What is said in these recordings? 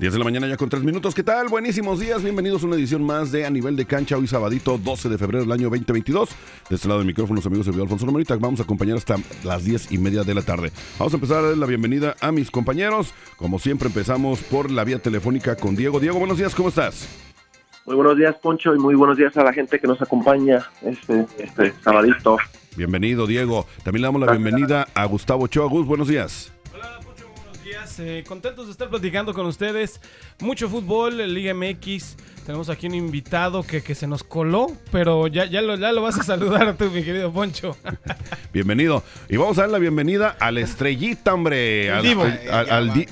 10 de la mañana ya con 3 minutos. ¿Qué tal? Buenísimos días. Bienvenidos a una edición más de A Nivel de Cancha. Hoy sabadito 12 de febrero del año 2022. De este lado del micrófono, los amigos de Alfonso Romerita. Vamos a acompañar hasta las 10 y media de la tarde. Vamos a empezar a dar la bienvenida a mis compañeros. Como siempre empezamos por la vía telefónica con Diego. Diego, buenos días. ¿Cómo estás? Muy buenos días, Poncho, y muy buenos días a la gente que nos acompaña este, este sabadito. Bienvenido, Diego. También le damos la bienvenida a Gustavo Ochoa. Gus, buenos días. Eh, contentos de estar platicando con ustedes. Mucho fútbol, Liga MX. Tenemos aquí un invitado que, que se nos coló, pero ya, ya, lo, ya lo vas a saludar tú, mi querido Poncho. Bienvenido. Y vamos a dar la bienvenida al estrellita, hombre. Al divo.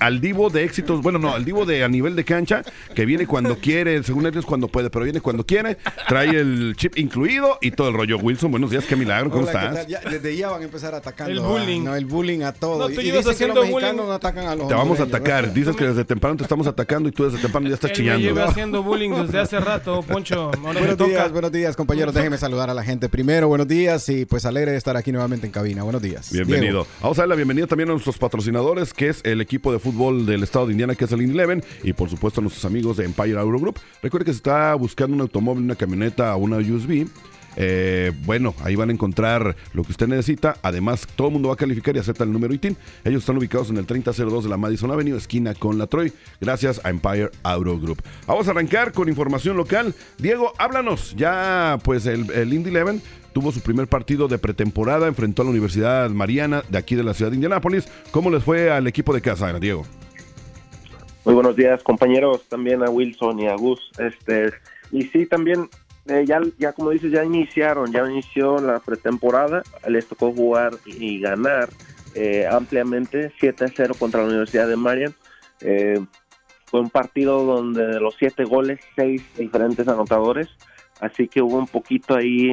Al, divo de éxitos. Bueno, no, al divo de a nivel de cancha, que viene cuando quiere, según ellos cuando puede, pero viene cuando quiere. Trae el chip incluido y todo el rollo. Wilson, buenos días, qué milagro, ¿cómo estás? desde ya van a empezar atacando. El bullying. no, el bullying a todo. No, tú y haciendo que los no atacan a los Te vamos a atacar. Dices que desde temprano te estamos atacando y tú desde temprano ya estás chillando. Me lleva haciendo bullying desde hace rato, Poncho. buenos días, buenos días, compañeros. Déjenme saludar a la gente primero. Buenos días y pues alegre de estar aquí nuevamente en cabina. Buenos días. Bienvenido. Vamos a dar la bienvenida también a nuestros patrocinadores, que es el equipo de fútbol del estado de Indiana, que es el Eleven, y por supuesto a nuestros amigos de Empire Euro Group. Recuerde que se está buscando un automóvil, una camioneta o una USB eh, bueno, ahí van a encontrar lo que usted necesita. Además, todo el mundo va a calificar y acepta el número ITIN. Ellos están ubicados en el 3002 de la Madison Avenue, esquina con la Troy, gracias a Empire Auto Group. Vamos a arrancar con información local. Diego, háblanos. Ya, pues, el, el Indy Eleven tuvo su primer partido de pretemporada, enfrentó a la Universidad Mariana de aquí de la ciudad de Indianápolis. ¿Cómo les fue al equipo de casa, Diego? Muy buenos días, compañeros, también a Wilson y a Gus. Este, y sí, también eh, ya, ya como dices, ya iniciaron, ya inició la pretemporada, les tocó jugar y ganar eh, ampliamente 7 a 0 contra la Universidad de Marian. Eh, fue un partido donde de los siete goles, seis diferentes anotadores, así que hubo un poquito ahí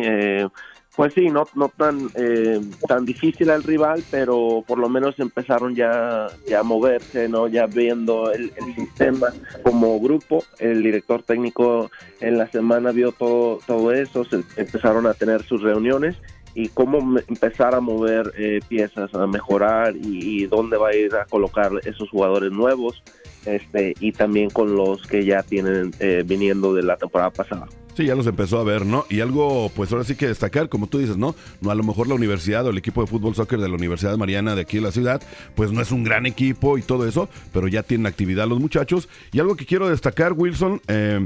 pues sí, no, no tan, eh, tan difícil al rival, pero por lo menos empezaron ya, ya a moverse, ¿no? Ya viendo el, sistema como grupo. El director técnico en la semana vio todo, todo eso, se empezaron a tener sus reuniones y cómo empezar a mover eh, piezas, a mejorar y, dónde va a ir a colocar esos jugadores nuevos este y también con los que ya tienen eh, viniendo de la temporada pasada. Sí, ya los empezó a ver, ¿no? Y algo, pues ahora sí que destacar, como tú dices, ¿no? No a lo mejor la universidad o el equipo de fútbol soccer de la Universidad Mariana de aquí en la ciudad, pues no es un gran equipo y todo eso, pero ya tienen actividad los muchachos. Y algo que quiero destacar, Wilson, eh,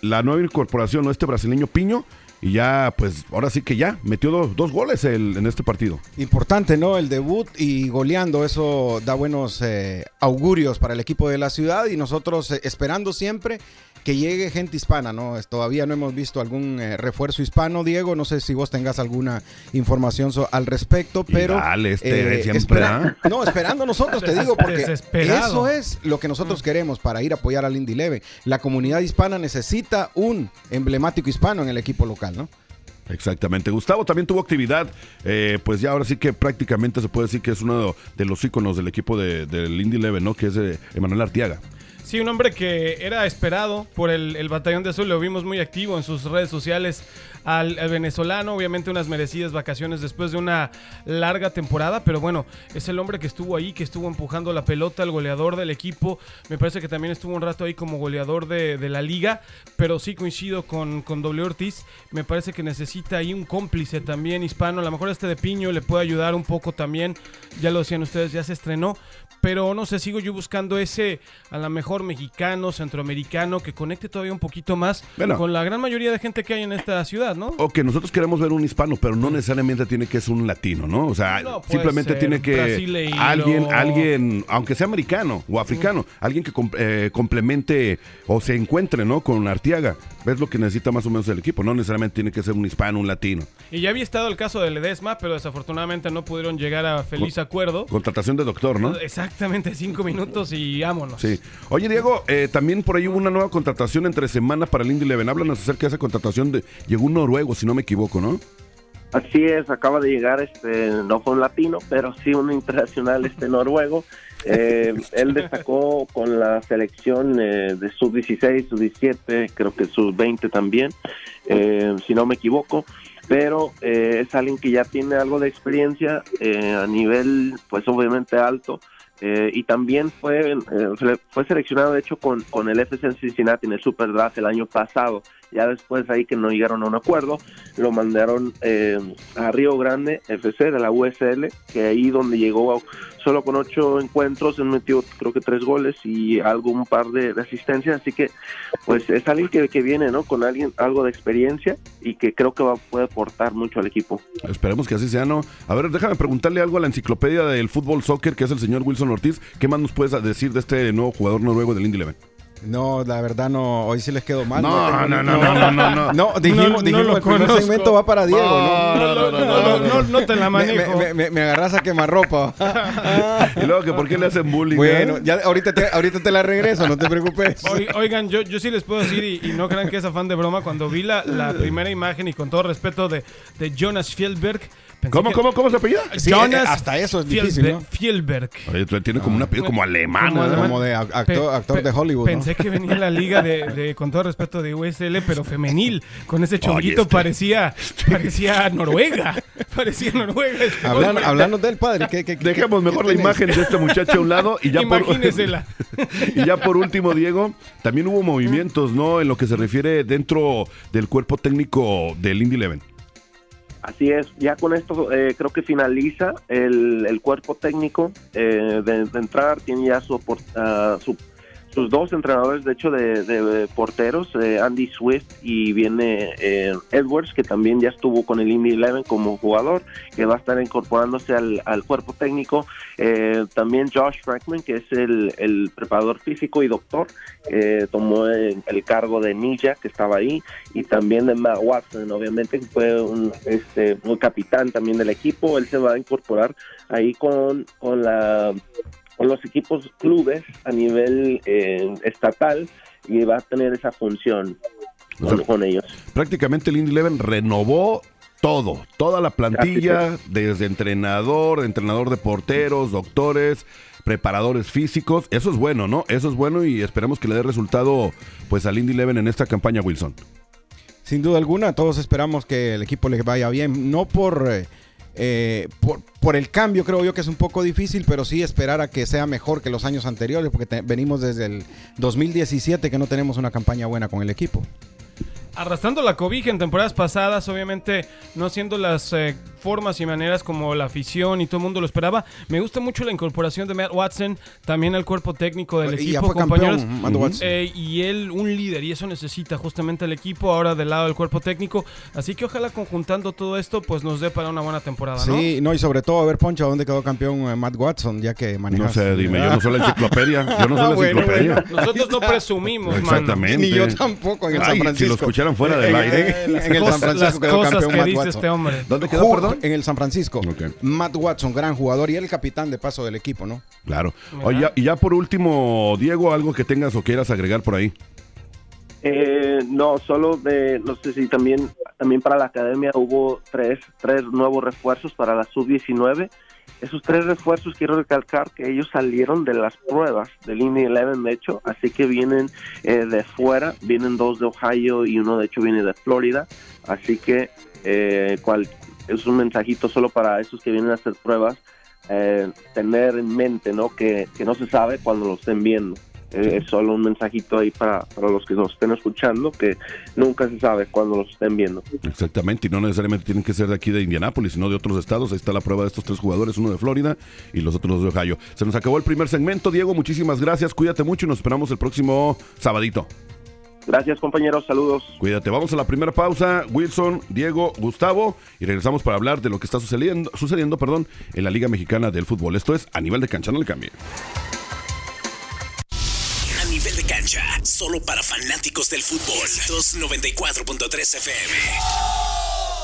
la nueva incorporación, ¿no? Este brasileño Piño, y ya, pues ahora sí que ya metió dos, goles en este partido. Importante, ¿no? El debut y goleando, eso da buenos eh, augurios para el equipo de la ciudad y nosotros eh, esperando siempre que llegue gente hispana, ¿no? Todavía no hemos visto algún eh, refuerzo hispano, Diego. No sé si vos tengas alguna información al respecto, pero. dale, este, eh, siempre. No, esperando nosotros, te digo, porque eso es lo que nosotros queremos para ir a apoyar al Indy Leve. La comunidad hispana necesita un emblemático hispano en el equipo local, Exactamente. Gustavo también tuvo actividad, eh, pues ya ahora sí que prácticamente se puede decir que es uno de los íconos del equipo de, del Indy ¿no? Que es Emanuel Artiaga. Sí, un hombre que era esperado por el, Batallón de Azul, lo vimos muy activo en sus redes sociales al, venezolano, obviamente unas merecidas vacaciones después de una larga temporada, pero bueno, es el hombre que estuvo ahí, que estuvo empujando la pelota, el goleador del equipo, me parece que también estuvo un rato ahí como goleador de, la liga, pero sí coincido con, con W Ortiz, me parece que necesita ahí un cómplice también hispano, a lo mejor este de Piño le puede ayudar un poco también, ya lo decían ustedes, ya se estrenó, pero no sé, sigo yo buscando ese a lo mejor mexicano, centroamericano, que conecte todavía un poquito más con la gran mayoría de gente que hay en esta ciudad, ¿no? O que nosotros queremos ver un hispano, pero no necesariamente tiene que ser un latino, ¿no? O sea, simplemente tiene que alguien, alguien, aunque sea americano o africano, alguien que eh, complemente o se encuentre, ¿no? Con Artiaga. ¿Ves lo que necesita más o menos el equipo? No necesariamente tiene que ser un hispano, un latino. Y ya había estado el caso de Ledesma, pero desafortunadamente no pudieron llegar a feliz acuerdo. Contratación de doctor, ¿no? Exactamente, cinco minutos y vámonos. Sí. Oye, Diego, eh, también por ahí hubo una nueva contratación entre semana para el Indy Leven. Háblanos acerca de esa contratación. De, llegó un noruego, si no me equivoco, ¿no? Así es, acaba de llegar, este, no fue un latino, pero sí un internacional este noruego. Eh, él destacó con la selección eh, de sub-16, sub-17, creo que sub-20 también, eh, si no me equivoco. Pero eh, es alguien que ya tiene algo de experiencia eh, a nivel, pues obviamente alto. Eh, y también fue eh, fue seleccionado de hecho con, con el FC Cincinnati en el Super Draft el año pasado ya después ahí que no llegaron a un acuerdo lo mandaron eh, a Río Grande FC de la USL que ahí donde llegó solo con ocho encuentros metió creo que tres goles y algo un par de, de asistencias así que pues es alguien que, viene no con alguien algo de experiencia y que creo que va puede aportar mucho al equipo Esperemos que así sea, ¿no? A ver, déjame preguntarle algo a la enciclopedia del fútbol soccer, que es el señor Wilson Ortiz. ¿Qué más nos puedes decir de este nuevo jugador noruego del Indy Eleven? No, la verdad no, hoy sí les quedó mal. No, no, no, no, no, no. No, dijimos, No, no dijimos el primer segmento va para Diego, ¿no? No, no, no, no, no, no te la Me, manejo. me, me, me agarras a quemarropa. Y luego, que ¿por qué le hacen bullying? bueno, eh? ya ahorita te, ahorita te la regreso, no te preocupes. Oi- Oigan, yo, yo sí les puedo decir, y, y no crean que es afán de broma, cuando vi la, la primera imagen y con todo respeto de, de Jonas Fielberg. ¿Cómo, que- cómo, cómo se apellida? Sí, Jonas eh, hasta eso es difícil, Fielberg- ¿no? Fielberg. Oye, tiene como un apellido como alemán. Como alemán. Como de ac- actor, Pe- actor pe- de Hollywood, ¿no? Pensé que venía la liga de, de, con todo respeto, de USL, pero femenil. Con ese chonguito este- parecía, parecía Noruega. Parecía Noruega. este Hablan- hablando del padre, ¿qué, qué- qué- Dejemos qué mejor la tienes? imagen de este muchacho a un lado y ya por Imagínesela. y ya por último, Diego, también hubo movimientos, ¿no? En lo que se refiere dentro del cuerpo técnico del Indy Eleven. Así es, ya con esto eh, creo que finaliza el, el cuerpo técnico eh, de, entrar, tiene ya su, ah, su- sus dos entrenadores, de hecho, de, de porteros, eh, Andy Swift y viene eh, Edwards, que también ya estuvo con el Indy Eleven como jugador, que va a estar incorporándose al, al cuerpo técnico. Eh, también Josh Frankman, que es el, el preparador físico y doctor, eh, tomó el, cargo de Ninja, que estaba ahí, y también de Matt Watson, obviamente, que fue un, este, un capitán también del equipo. Él se va a incorporar ahí con, con la con los equipos clubes a nivel eh, estatal y va a tener esa función O sea, con, con ellos. Prácticamente el Indy Eleven renovó todo, toda la plantilla, desde entrenador, entrenador de porteros, doctores, preparadores físicos. Eso es bueno, ¿no? Eso es bueno y esperemos que le dé resultado pues al Indy Eleven en esta campaña, Wilson. Sin duda alguna, todos esperamos que el equipo le vaya bien, no por, eh, eh, por, por el cambio, creo yo que es un poco difícil, pero sí esperar a que sea mejor que los años anteriores, porque venimos desde el 2017 que no tenemos una campaña buena con el equipo. arrastrando la cobija en temporadas pasadas, obviamente no siendo las eh, formas y maneras como la afición y todo el mundo lo esperaba. Me gusta mucho la incorporación de Matt Watson también al cuerpo técnico del Y ya equipo, fue compañeros. campeón, Matt Watson. Eh, y él un líder y eso necesita justamente el equipo ahora del lado del cuerpo técnico. Así que ojalá conjuntando todo esto pues nos dé para una buena temporada, ¿no? Sí, no, y sobre todo a ver, Poncho, ¿a dónde quedó campeón eh, Matt Watson? Ya que manejas. No sé, dime, yo no soy la enciclopedia. Yo no soy Ah, la bueno, enciclopedia. Nosotros no presumimos, mano. Exactamente. Ni yo tampoco en el Ay, San si Francisco. lo escucharan fuera del En- aire. En, en Las el San cosas- Francisco las quedó cosas campeón que Matt dice Watson. este hombre. ¿Dónde quedó, Ju- En el San Francisco. Matt Watson, gran jugador y el capitán de paso del equipo, ¿no? Claro. Ya- y ya por último, Diego, algo que tengas o quieras agregar por ahí. Eh, no, solo de, no sé si también, también para la academia hubo tres, tres nuevos refuerzos para la sub-19. Esos tres refuerzos quiero recalcar que ellos salieron de las pruebas del Indy Eleven, de hecho, así que vienen eh, de fuera, vienen dos de Ohio y uno de hecho viene de Florida, así que eh, cual, es un mensajito solo para esos que vienen a hacer pruebas, eh, tener en mente ¿no? Que, que no se sabe cuando lo estén viendo. Eh, es solo un mensajito ahí para, para los que nos estén escuchando, que nunca se sabe cuando los estén viendo. Exactamente, y no necesariamente tienen que ser de aquí de Indianápolis, sino de otros estados. Ahí está la prueba de estos tres jugadores, uno de Florida y los otros de Ohio. Se nos acabó el primer segmento. Diego, muchísimas gracias. Cuídate mucho y nos esperamos el próximo sabadito. Gracias compañeros, saludos. Cuídate. Vamos a la primera pausa. Wilson, Diego, Gustavo. Y regresamos para hablar de lo que está sucediendo, sucediendo perdón, en la Liga Mexicana del Fútbol. Esto es a nivel de cancha, no le cambie. A nivel de cancha, solo para fanáticos del fútbol. 294.3 FM.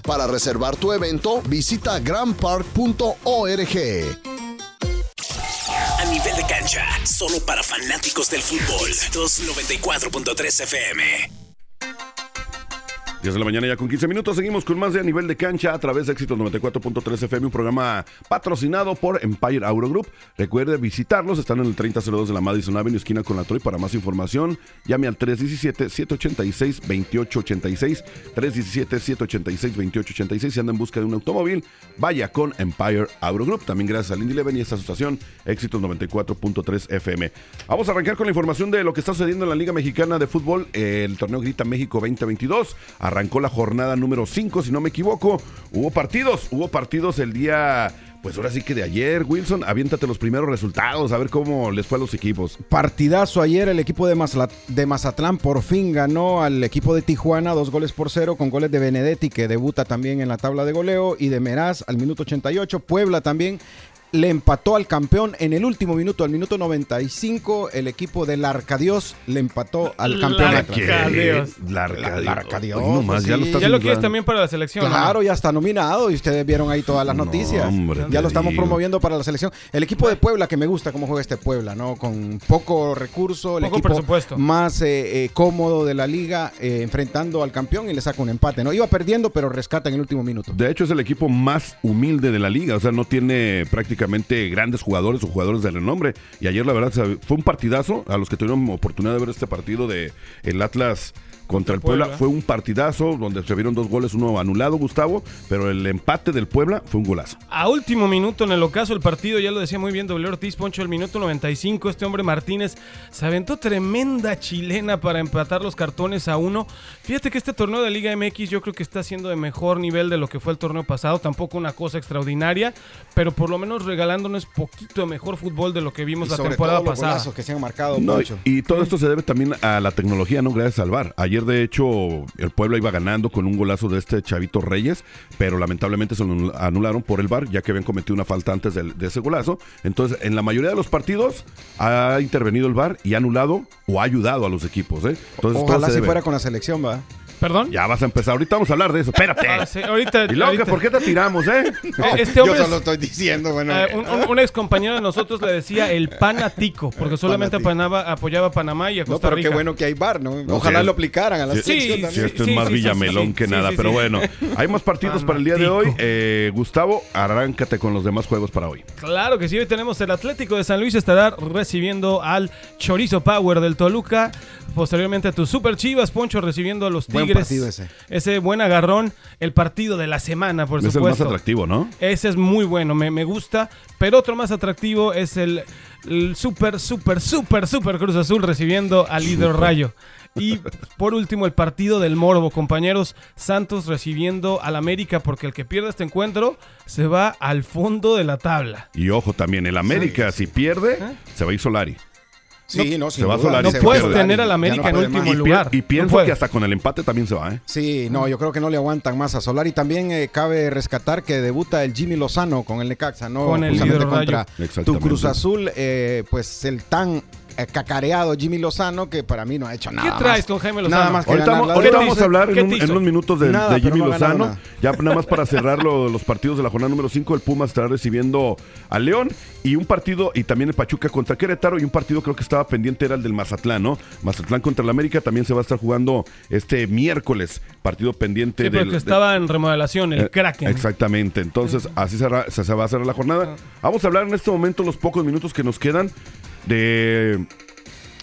Para reservar tu evento, visita grandpark.org. A nivel de cancha, solo para fanáticos del fútbol. 294.3 FM. 10 de la mañana ya con 15 minutos. Seguimos con más de a nivel de cancha a través de Éxitos 94.3 FM, un programa patrocinado por Empire Auto Group. Recuerde visitarlos, están en el 3002 de la Madison Avenue, esquina con la Troy. Para más información, llame al 317-786-2886. 317-786-2886. Si anda en busca de un automóvil, vaya con Empire Auto Group. También gracias a Lindy Leven y esta asociación Éxitos 94.3 FM. Vamos a arrancar con la información de lo que está sucediendo en la Liga Mexicana de Fútbol, el torneo Grita México 2022 arrancó la jornada número 5, si no me equivoco. Hubo partidos, hubo partidos el día pues ahora sí que de ayer, Wilson, aviéntate los primeros resultados, a ver cómo les fue a los equipos. Partidazo ayer, el equipo de, de Mazatlán por fin ganó al equipo de Tijuana dos goles por cero con goles de Benedetti que debuta también en la tabla de goleo y de Meraz al minuto 88. Puebla también le empató al campeón en el último minuto, al minuto 95, el equipo del Arcadios le empató al campeón. Arcadios. Arcadios. Pues ya lo, quieres también para la selección. Claro, ya está nominado y ustedes vieron ahí todas las noticias. ya lo estamos promoviendo para la selección. El equipo de Puebla, que me gusta cómo juega este Puebla, ¿no? Con poco recurso, el equipo más eh, eh, cómodo de la liga, eh, enfrentando al campeón y le saca un empate, ¿no? Iba perdiendo, pero rescata en el último minuto. De hecho, es el equipo más humilde de la liga, o sea, no tiene prácticamente grandes jugadores o jugadores de renombre. Y ayer, la verdad, fue un partidazo. A los que tuvieron oportunidad de ver este partido de el Atlas contra el Puebla. Fue un partidazo donde se vieron dos goles, uno anulado, Gustavo, pero el empate del Puebla fue un golazo. A último minuto en el ocaso del partido, ya lo decía muy bien W. Ortiz, Poncho, el minuto 95, este hombre Martínez se aventó tremenda chilena para empatar los cartones a uno. Fíjate que este torneo de Liga MX yo creo que está siendo de mejor nivel de lo que fue el torneo pasado, tampoco una cosa extraordinaria, pero por lo menos regalándonos poquito de mejor fútbol de lo que vimos la temporada pasada. que se han marcado y, todo esto se debe también a la tecnología, ¿no? Gracias al VAR. Ayer Ayer, de hecho, el Puebla iba ganando con un golazo de este Chavito Reyes, pero lamentablemente se lo anularon por el VAR, ya que habían cometido una falta antes del- de, ese golazo. Entonces, en la mayoría de los partidos ha intervenido el VAR y ha anulado o ha ayudado a los equipos. ¿eh? Entonces, Ojalá si fuera con la selección, va. ¿Perdón? Ya vas a empezar. Ahorita vamos a hablar de eso. Espérate. Ah, sí, ahorita, y ahorita. ¿por qué te tiramos, eh? Eh, Este hombre Yo es- solo estoy diciendo, bueno. Eh, un, un- un ex compañero de nosotros le decía el panatico, porque solamente apanaba- apoyaba a Panamá y a no, pero qué bueno que hay bar, ¿no? No, Ojalá sí, lo es- aplicaran a la sí, selección sí, Sí, esto Sí, es más sí, sí, Villamelón sí, que sí, nada, sí, pero sí. bueno. Hay más partidos para el día de hoy. Eh, Gustavo, arráncate con los demás juegos para hoy. Claro que sí, hoy tenemos el Atlético de San Luis estará recibiendo al Chorizo Power del Toluca. Posteriormente a tus Super Chivas, Poncho recibiendo a los Buen Tigres. ese. Ese buen agarrón, el partido de la semana, por es el más supuesto. atractivo, ¿no? Ese es muy bueno, me, me gusta. Pero otro más atractivo es el, el super, super, super, super Cruz Azul recibiendo al líder Rayo. Y por último, el partido del Morbo, compañeros. Santos recibiendo al América, porque el que pierda este encuentro se va al fondo de la tabla. Y ojo también, el América, si pierde, se va a ir Solari. Sí, no, se va duda, Solari. se No puedes tener al América en puede último más. Lugar. y No pienso que hasta con el empate también se va, ¿eh? Sí, no, yo creo que no le aguantan más a Solari. También eh, cabe rescatar que debuta el Jimmy Lozano con el Necaxa, ¿no? Con el contra Rayo. tu. Cruz Azul, eh, pues el tan cacareado Jimmy Lozano que para mí no ha hecho nada ¿Qué traes más. con Jaime Lozano? Nada más que Ahorita, ahorita ¿Qué te vamos a hablar ¿Qué en, un- unos minutos de, Nada, de pero Jimmy no Lozano. nada. Ya nada más para cerrar lo- los partidos de la jornada número 5, el Pumas estará recibiendo a León y un partido, y también el Pachuca contra Querétaro, y un partido creo que estaba pendiente era el del Mazatlán, ¿no? Mazatlán contra el América también se va a estar jugando este miércoles, partido pendiente Sí, del- de- estaba en remodelación, el eh, Kraken. Exactamente. Entonces, así se, hará- se- se va a hacer la jornada. Vamos a hablar en este momento, los pocos minutos que nos quedan, de.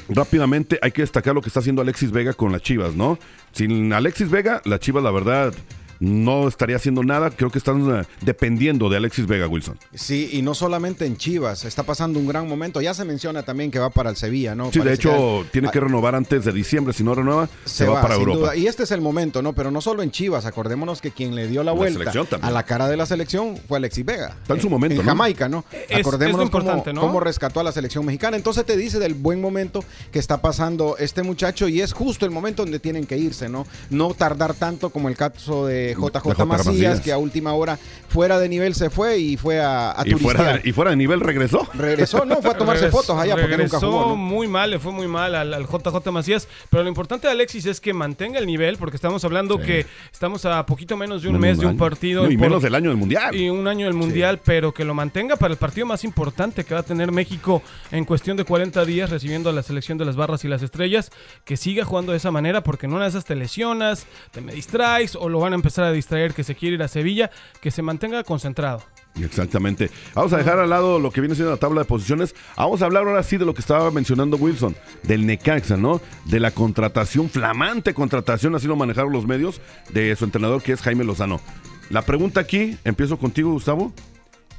Rápidamente, hay que destacar lo que está haciendo Alexis Vega con las Chivas, ¿no? Sin Alexis Vega, las Chivas, la verdad, no estaría haciendo nada. Creo que están eh, dependiendo de Alexis Vega, Wilson. Sí, y no solamente en Chivas, está pasando un gran momento. Ya se menciona también que va para el Sevilla, ¿no? Sí, de hecho, que- tiene que Ah, renovar antes de diciembre. Si no renueva, se, va, para sin Europa. duda. Y este es el momento, ¿no? Pero no solo en Chivas, acordémonos que quien le dio la La vuelta a la cara de la selección fue Alexis Vega. Está en su momento, En ¿no? Jamaica, ¿no? Es- es acordémonos importante, cómo, ¿no? cómo rescató a la selección mexicana. Entonces te dice del buen momento que está pasando este muchacho y es justo el momento donde tienen que irse, ¿no? No tardar tanto como el caso de JJ, J. Macías, Macías. que a última hora fuera de nivel se fue y fue a, a y, fuera de, y fuera de nivel regresó. Regresó, no, fue a tomarse Regresó- fotos allá porque nunca regresó jugó, ¿no? muy mal, le fue muy mal al, al JJ Macías. Pero lo importante de Alexis es que mantenga el nivel, porque estamos hablando Sí. que estamos a poquito menos de un No, mes de un partido. No, y por- menos del año del Mundial. y un año del Mundial, pero que lo mantenga para el partido más importante que va a tener México en cuestión de 40 días recibiendo a la selección de las barras y las estrellas, que siga jugando de esa manera porque en una de esas te lesionas, te me distraes o lo van a empezar a distraer que se quiere ir a Sevilla, que se mantenga concentrado. Exactamente. Vamos a dejar al lado lo que viene siendo la tabla de posiciones. Vamos a hablar ahora sí de lo que estaba mencionando Wilson, del Necaxa, ¿no? De la contratación, flamante contratación, así lo manejaron los medios, de su entrenador que es Jaime Lozano. La pregunta aquí, empiezo contigo, Gustavo.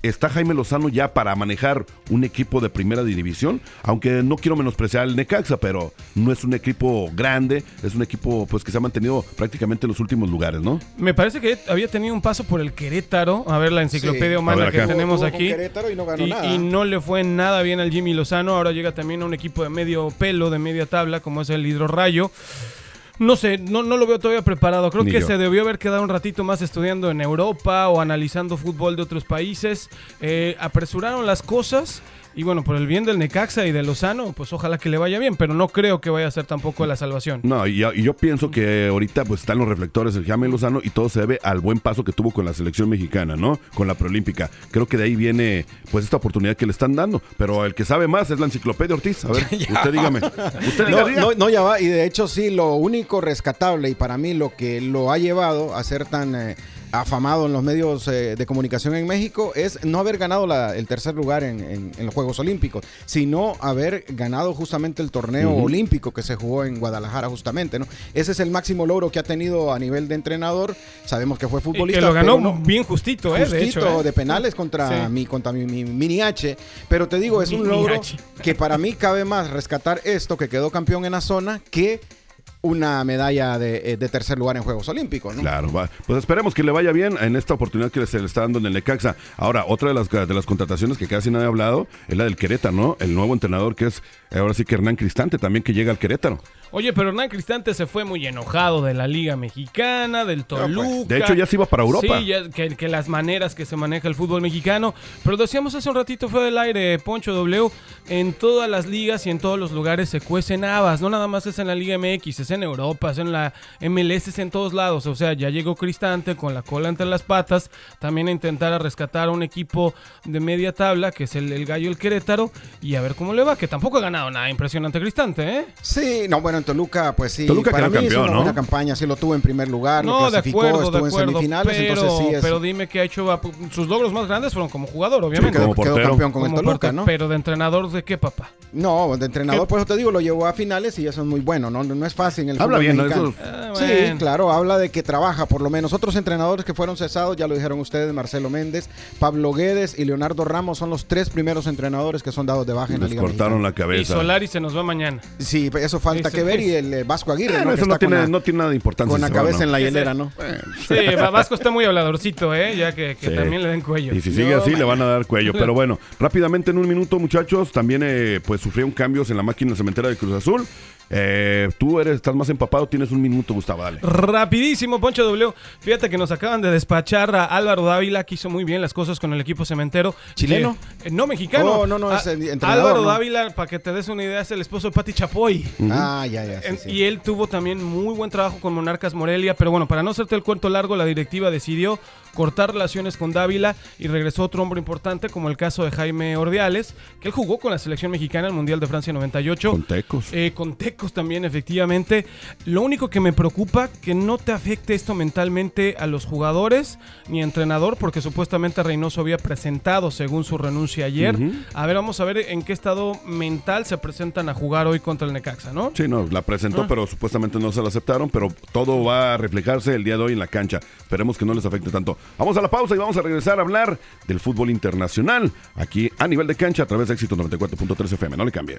¿Está Jaime Lozano ya para manejar un equipo de primera división? Aunque no quiero menospreciar al Necaxa, pero no es un equipo grande, es un equipo pues que se ha mantenido prácticamente en los últimos lugares, ¿no? Me parece que había tenido un paso por el Querétaro, a ver la enciclopedia Sí. humana ver que tenemos aquí. Querétaro y no ganó nada. y no le fue nada bien al Jimmy Lozano. Ahora llega también a un equipo de medio pelo, de media tabla, como es el Hidrorrayo. No sé, no, no lo veo todavía preparado. Creo Ni que yo. se debió haber quedado un ratito más estudiando en Europa o analizando fútbol de otros países. Eh, apresuraron las cosas. Y bueno, por el bien del Necaxa y de Lozano, pues ojalá que le vaya bien, pero no creo que vaya a ser tampoco la salvación. No, y, y yo pienso que ahorita pues están los reflectores el Jaime Lozano y todo se debe al buen paso que tuvo con la selección mexicana, ¿no? Con la preolímpica. Creo que de ahí viene pues esta oportunidad que le están dando. Pero el que sabe más es la enciclopedia Ortiz. A ver, usted dígame. Usted diga, No, diga. no, no, ya va. Y de hecho, sí, lo único rescatable y para mí lo que lo ha llevado a ser tan eh, afamado en los medios eh, de comunicación en México es no haber ganado la- el tercer lugar en, en- en los Juegos Olímpicos, sino haber ganado justamente el torneo olímpico que se jugó en Guadalajara justamente, ¿no? Ese es el máximo logro que ha tenido a nivel de entrenador. Sabemos que fue Y futbolista. que lo ganó no- bien justito, ¿eh? de justito hecho. ¿eh? de penales contra Sí. mi contra mi, mi mini H, pero te digo, es un logro que para mí cabe más rescatar esto que quedó campeón en la zona que una medalla de, eh, de tercer lugar en Juegos Olímpicos, ¿no? Claro, va. pues esperemos que le vaya bien en esta oportunidad que se le está dando en el Necaxa. Ahora, otra de las, de las contrataciones que casi nadie ha hablado es la del Querétaro, ¿no? El nuevo entrenador que es ahora sí que Hernán Cristante también que llega al Querétaro. Oye, pero Hernán Cristante se fue muy enojado de la Liga Mexicana, del Toluca. De hecho, ya se iba para Europa. Sí, ya que, que las maneras que se maneja el fútbol mexicano. Pero decíamos hace un ratito, fue del aire, Poncho W. En todas las ligas y en todos los lugares se cuecen habas. No nada más es en la Liga MX, es en Europa, es en la MLS, es en todos lados. O sea, ya llegó Cristante con la cola entre las patas. También a intentar a rescatar a un equipo de media tabla, que es el, el Gallo el Querétaro. Y a ver cómo le va, que tampoco ha ganado nada impresionante Cristante, ¿eh? Sí, no, bueno, en Toluca, pues sí. Toluca para quedó mí campeón, hizo una ¿no? buena campaña, sí lo tuvo en primer lugar, No, lo de clasificó, acuerdo, estuvo de acuerdo. en semifinales, pero, entonces sí es. pero dime que ha hecho sus logros más grandes fueron como jugador, obviamente. quedó, como quedó portero. campeón con el Toluca, portero, ¿no? Pero de entrenador, ¿de qué, papá? No, de entrenador, ¿Qué? por eso te digo, lo llevó a finales y eso es muy bueno, ¿no? No es fácil en el Habla fútbol bien, ¿no? mexicano. Eso- Ah, Sí, claro, habla de que trabaja, por lo menos. Otros entrenadores que fueron cesados, ya lo dijeron ustedes, Marcelo Méndez, Pablo Guedes y Leonardo Ramos son los tres primeros entrenadores que son dados de baja en la Les Liga cortaron la Mexicana. Y cabeza. Solari se nos va mañana. Sí, eso falta Ese que ver es. y el eh, Vasco Aguirre, Bueno, ¿no? Que eso no está con tiene, la- no tiene nada de importancia. con la va, cabeza ¿no? en la hielera, ¿no? Sí, Vasco está muy habladorcito, ¿eh? Ya que, que Sí. también le den cuello. Y si sigue así, le van a dar cuello. Pero bueno, rápidamente en un minuto, muchachos, también eh, pues sufrieron cambios en la máquina cementera de Cruz Azul. Eh, tú eres, estás más empapado, tienes un minuto, Gustavo, dale. Rapidísimo, Poncho W. Fíjate que nos acaban de despachar a Álvaro Dávila, que hizo muy bien las cosas con el equipo cementero. ¿Chileno? Que- eh, no, mexicano. Oh, no, no, es Ah, Álvaro ¿no? Dávila, para que te des una idea, es el esposo de Pati Chapoy. Ah, ya, ya. sí, En- sí. Y él tuvo también muy buen trabajo con Monarcas Morelia, pero bueno, para no hacerte el cuento largo, la directiva decidió cortar relaciones con Dávila y regresó otro hombre importante, como el caso de Jaime Ordiales, que él jugó con la selección mexicana al Mundial de Francia 98. Con Tecos. Eh, con Tecos también, efectivamente. Lo único que me preocupa, que no te afecte esto mentalmente a los jugadores ni a entrenador, porque supuestamente Reynoso había presentado, según su renuncia ayer. A ver, vamos a ver en qué estado mental se presentan a jugar hoy contra el Necaxa, ¿no? Sí, no, la presentó, Ah. pero supuestamente no se la aceptaron, pero todo va a reflejarse el día de hoy en la cancha. Esperemos que no les afecte tanto. Vamos a la pausa y vamos a regresar a hablar del fútbol internacional aquí a nivel de cancha a través de Éxito 94.3 FM. No le cambie.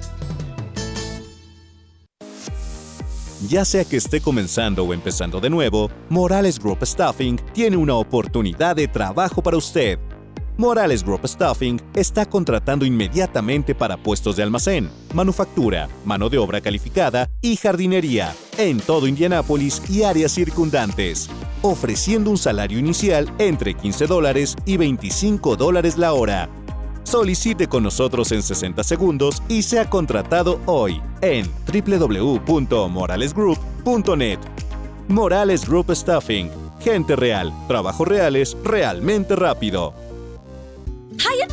Ya sea que esté comenzando o empezando de nuevo, Morales Group Staffing tiene una oportunidad de trabajo para usted. Morales Group Staffing está contratando inmediatamente para puestos de almacén, manufactura, mano de obra calificada y jardinería en todo Indianápolis y áreas circundantes, ofreciendo un salario inicial entre 15 dólares y 25 dólares la hora. Solicite con nosotros en 60 segundos y sea contratado hoy en www.moralesgroup.net. Morales Group Staffing. Gente real. Trabajos reales realmente rápido.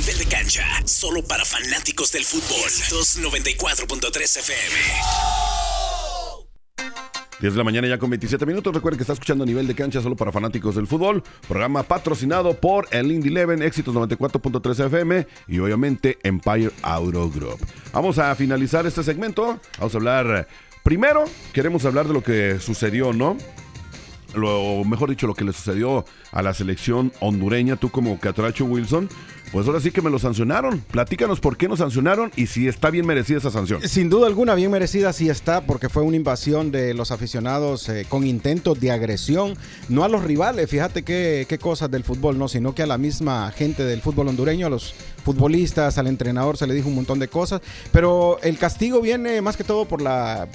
Nivel de cancha, solo para fanáticos del fútbol. 294.3 FM. 10 de la mañana ya con 27 minutos. Recuerden que está escuchando nivel de cancha solo para fanáticos del fútbol. Programa patrocinado por el Indy Eleven, Éxitos 94.3 FM y obviamente Empire Auto Group. Vamos a finalizar este segmento. Vamos a hablar. Primero, queremos hablar de lo que sucedió, ¿no? Lo mejor dicho, lo que le sucedió a la selección hondureña, tú como Catracho Wilson. Pues ahora sí que me lo sancionaron. Platícanos por qué nos sancionaron y si está bien merecida esa sanción. Sin duda alguna, bien merecida sí está, porque fue una invasión de los aficionados eh, con intentos de agresión, no a los rivales, fíjate qué, qué cosas del fútbol, no, sino que a la misma gente del fútbol hondureño, a los futbolistas, al entrenador se le dijo un montón de cosas, pero el castigo viene más que todo por la,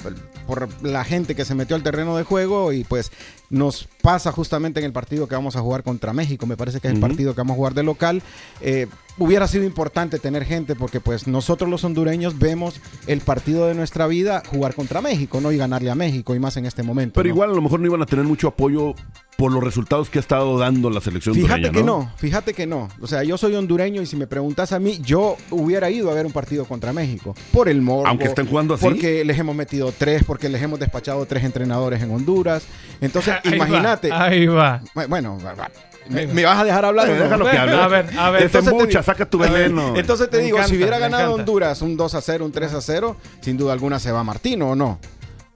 por la gente que se metió al terreno de juego y pues nos pasa justamente en el partido que vamos a jugar contra México, me parece que es el partido que vamos a jugar de local. Eh, hubiera sido importante tener gente porque pues nosotros los hondureños vemos el partido de nuestra vida jugar contra México, ¿no? Y ganarle a México y más en este momento. Pero ¿no? igual a lo mejor no iban a tener mucho apoyo por los resultados que ha estado dando la selección Fíjate hondureña, que no, fíjate que no. O sea, yo soy hondureño y si me preguntas a mí, yo hubiera ido a ver un partido contra México. Por el morbo. Aunque estén jugando así. Porque les hemos metido tres, porque les hemos despachado tres entrenadores en Honduras. Entonces, Ahí va, imagínate. Ahí va. Bueno, va, va. ¿Me, me vas a dejar hablar? No? déjalo que hable. A ver, a ver. Te Entonces te digo- saca tu ver, veneno. Entonces te Me digo, encanta, si hubiera ganado encanta. Honduras un 2 a 0, un 3 a 0, sin duda alguna se va Martino o no.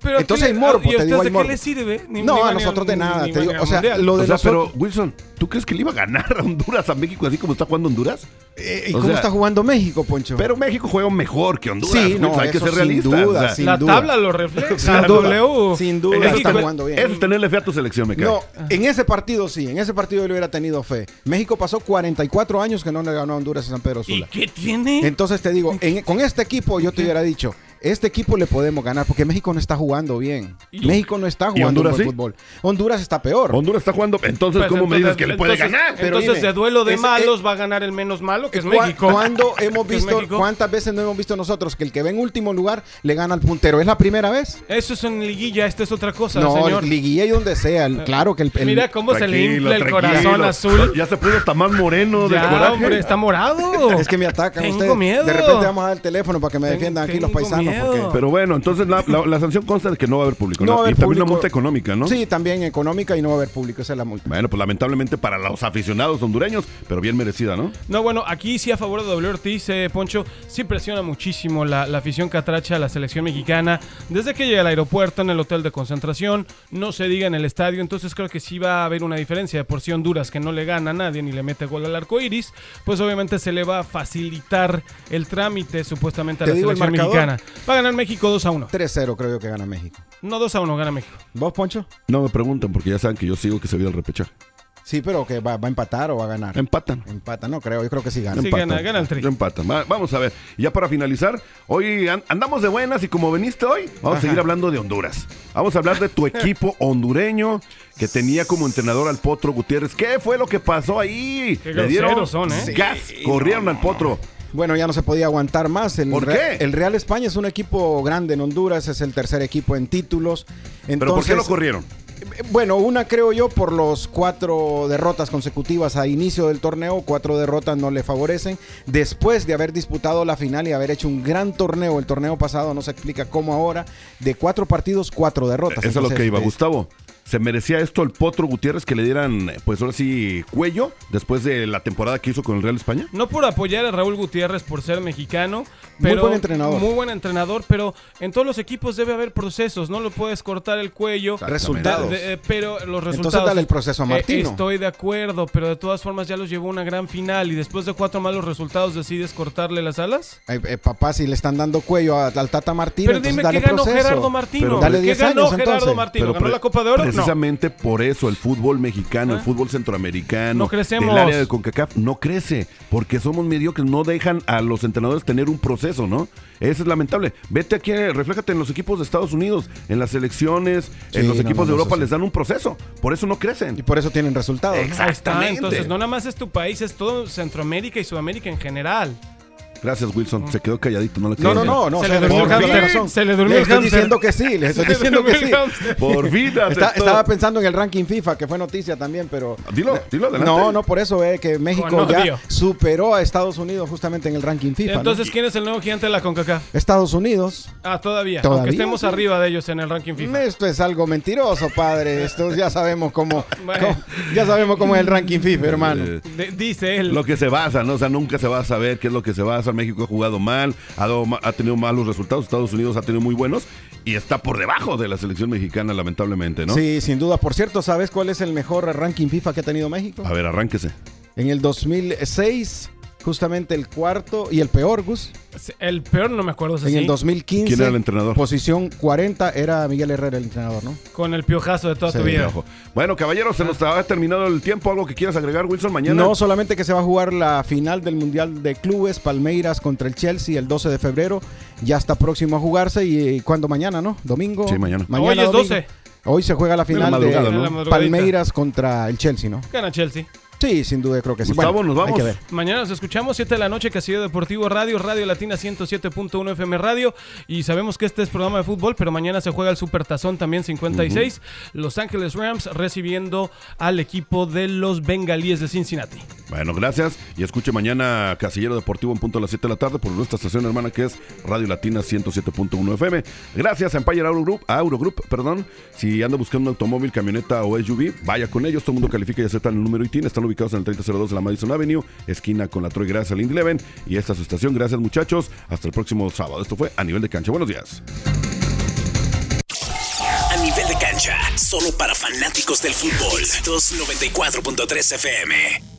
Pero Entonces ¿qué hay le- morbo, ¿y a te digo, hay de qué morbo. les sirve? Ni- No, ni a nosotros de nada, ni te digo, o sea, Mundial. lo O de sea, nosotros- pero Wilson, ¿tú crees que le iba a ganar a Honduras a México así como está jugando Honduras? Eh, ¿Y O cómo sea, está jugando México, Poncho? Pero México juega mejor que Honduras. Sí, no, hay que ser sin realistas. duda, o sea, sin La duda. tabla lo refleja. Sin duda, sin duda eso, está jugando bien. eso es tenerle fe a tu selección, me cae. No, en ese partido sí, en ese partido yo le hubiera tenido fe. México pasó 44 años que no le ganó a Honduras a San Pedro ¿Y Sula. qué tiene? Entonces te digo, en- con este equipo yo te hubiera dicho, este equipo le podemos ganar porque México no está jugando bien. ¿Y- México no está jugando Honduras buen sí? fútbol. Honduras está peor. Honduras está jugando. Entonces, Pues, ¿cómo me dices entonces- que le puede entonces- ganar? Pero Entonces, dime, de duelo de es- malos va a ganar el menos malo, que es ¿Cuá- México. ¿Cuándo hemos visto, cuántas veces no hemos visto nosotros que el que ve en último lugar le gana al puntero? ¿Es la primera vez? Eso es en liguilla, esta es otra cosa, no, señor. liguilla y donde sea. el- claro que el, el- Mira cómo se le infla el corazón azul. Ya se puso hasta más moreno de Ya, coraje. hombre, está morado. Es que me atacan Tengo ustedes. miedo. De repente vamos a dar el teléfono para que me defiendan aquí los paisanos. Miedo. Pero bueno, entonces la, la- la sanción consta de que no va a haber público. No ¿no? va a haber y también una público. multa económica, ¿no? Sí, también económica y no va a haber público, esa es la multa. Bueno, pues lamentablemente para los aficionados hondureños, pero bien merecida, ¿no? No, bueno, aquí sí a favor de W Ortiz, eh, Poncho, sí presiona muchísimo la, la afición catracha a la selección mexicana. Desde que llega al aeropuerto, en el hotel de concentración, no se diga en el estadio, entonces creo que sí va a haber una diferencia. De por sí Honduras, que no le gana a nadie ni le mete gol al arco iris, pues obviamente se le va a facilitar el trámite supuestamente a Te la selección marcador. mexicana. Va a ganar México 2 a 1. 3-0 creo yo que gana México. No 2 a 1, gana México. ¿Vos, Poncho? No me preguntan porque ya saben que yo sigo que se vio el repechaje. Sí, pero que va, va a empatar o va a ganar. Empatan. Empata, no creo, yo creo que sí gana. Sí, Empatan. gana- gana el tri. Empatan. Va- Vamos a ver. Y Ya para finalizar, hoy an- andamos de buenas y como veniste hoy, vamos a seguir hablando de Honduras. Vamos a hablar de tu equipo hondureño que tenía como entrenador al Potro Gutiérrez. ¿Qué fue lo que pasó ahí? Qué Le dieron son, ¿eh? gas, corrieron al Potro. Bueno, ya no se podía aguantar más. El ¿Por Re- qué? El Real España es un equipo grande en Honduras, es el tercer equipo en títulos. ¿Pero por qué Entonces, lo corrieron? Bueno, una creo yo por los cuatro derrotas consecutivas a inicio del torneo, cuatro derrotas no le favorecen. Después de haber disputado la final y haber hecho un gran torneo, el torneo pasado no se explica cómo ahora, de cuatro partidos, cuatro derrotas. Eso es lo Entonces, que iba, eh, Gustavo. ¿Se merecía esto el Potro Gutiérrez que le dieran, pues ahora sí, cuello después de la temporada que hizo con el Real España? No por apoyar a Raúl Gutiérrez por ser mexicano, Muy pero buen entrenador. Muy buen entrenador, pero en todos los equipos debe haber procesos, no lo puedes cortar el cuello. Resultados. De- de- pero los resultados. Entonces dale el proceso a Eh, Martino. estoy de acuerdo, pero de todas formas ya los llevó a una gran final y después de cuatro malos resultados decides cortarle las alas. eh, eh, papá, si le están dando cuello a- al Tata Martino, Pero dime dale qué ganó proceso. Gerardo Martino. Pero dale ¿Qué 10 ganó años, Gerardo entonces. Martino? Pero ¿Ganó la Copa de Oro? No. Precisamente por eso el fútbol mexicano, el ¿Ah? fútbol centroamericano, No crecemos. del área de CONCACAF no crece porque somos mediocres, no dejan a los entrenadores tener un proceso, ¿no? Eso es lamentable. Vete aquí, refléjate en los equipos de Estados Unidos, en las selecciones, en los no, equipos no, de Europa les dan un proceso, por eso no crecen. Y por eso tienen resultados. Exactamente. entonces no nada más es tu país, es todo Centroamérica y Sudamérica en general. Gracias, Wilson. Se quedó calladito, no le No, quedó no, no, no. Se o le durmió el. Se le durmió el diciendo que sí, les estoy Se diciendo que sí. Por aceptó. estaba pensando en el ranking FIFA, que fue noticia también, pero... Dilo, dilo adelante. No, no, por eso eh, que México ya superó a Estados Unidos justamente en el ranking FIFA. ¿no? Entonces, ¿quién es el nuevo gigante de la CONCACAF? Estados Unidos. Ah, todavía. ¿Todavía? Aunque estemos arriba de ellos en el ranking FIFA. Esto es algo mentiroso, padre. Esto ya sabemos cómo, Bueno. cómo- ya sabemos cómo es el ranking FIFA, hermano. Eh, De- dice él. Lo que se basa, ¿no? O sea, nunca se va a saber qué es lo que se basa. México ha jugado mal, ha, dado ha tenido malos resultados, Estados Unidos ha tenido muy buenos y está por debajo de la selección mexicana, lamentablemente, ¿no? Sí, sin duda. Por cierto, ¿sabes cuál es el mejor ranking FIFA que ha tenido México? A ver, arránquese. En el 2006, justamente el cuarto y el peor, Gus. El peor no me acuerdo. ese En sí. el 2015, ¿Quién era el entrenador? posición 40 era Miguel Herrera el entrenador, ¿no? Con el piojazo de toda Sí. tu vida. Bueno, caballeros, se nos ha terminado el tiempo. ¿Algo que quieras agregar, Wilson, mañana? No, solamente que se va a jugar la final del Mundial de Clubes, Palmeiras contra el Chelsea el 12 de febrero. Ya está próximo a jugarse y ¿cuándo? Mañana, ¿no? ¿Domingo? Sí, mañana. Hoy es domingo. 12. Hoy se juega la final de. Palmeiras contra el Chelsea, ¿no? Gana Chelsea. Sí, sin duda creo que sí. Gustavo, ¿nos hay vamos? que ver. Mañana nos escuchamos 7 de la noche, Casillo Deportivo Radio, Radio Latina 107.1 FM Radio. Y sabemos que este es programa de fútbol, pero mañana se juega el Supertazón también 56. Los Ángeles Rams recibiendo al equipo de los Bengalíes de Cincinnati. Bueno, gracias. Y escuche mañana Casillero Deportivo en punto a las 7 de la tarde por nuestra estación hermana que es Radio Latina 107.1 FM. Gracias a Empire Auto Group, a Eurogroup, perdón. Si anda buscando un automóvil, camioneta o SUV, vaya con ellos. Todo el mundo califica y aceptan el número ITIN. Están ubicados en el 3002 de la Madison Avenue, esquina con la Troy Gracias al Indy. Y esta es su estación. Gracias, muchachos. Hasta el próximo sábado. Esto fue a nivel de cancha. Buenos días. A nivel de cancha, solo para fanáticos del fútbol. 294.3 FM.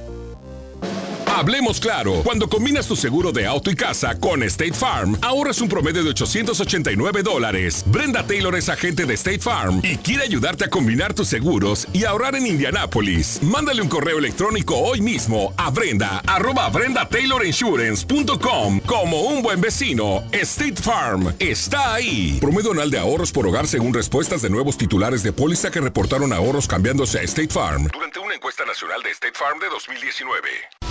Hablemos claro, cuando combinas tu seguro de auto y casa con State Farm, ahorras un promedio de 889 dólares. Brenda Taylor es agente de State Farm y quiere ayudarte a combinar tus seguros y ahorrar en Indianápolis. Mándale un correo electrónico hoy mismo a brenda arroba brendataylorinsurance.com como un buen vecino. State Farm está ahí. Promedio anual de ahorros por hogar según respuestas de nuevos titulares de póliza que reportaron ahorros cambiándose a State Farm durante una encuesta nacional de State Farm de 2019.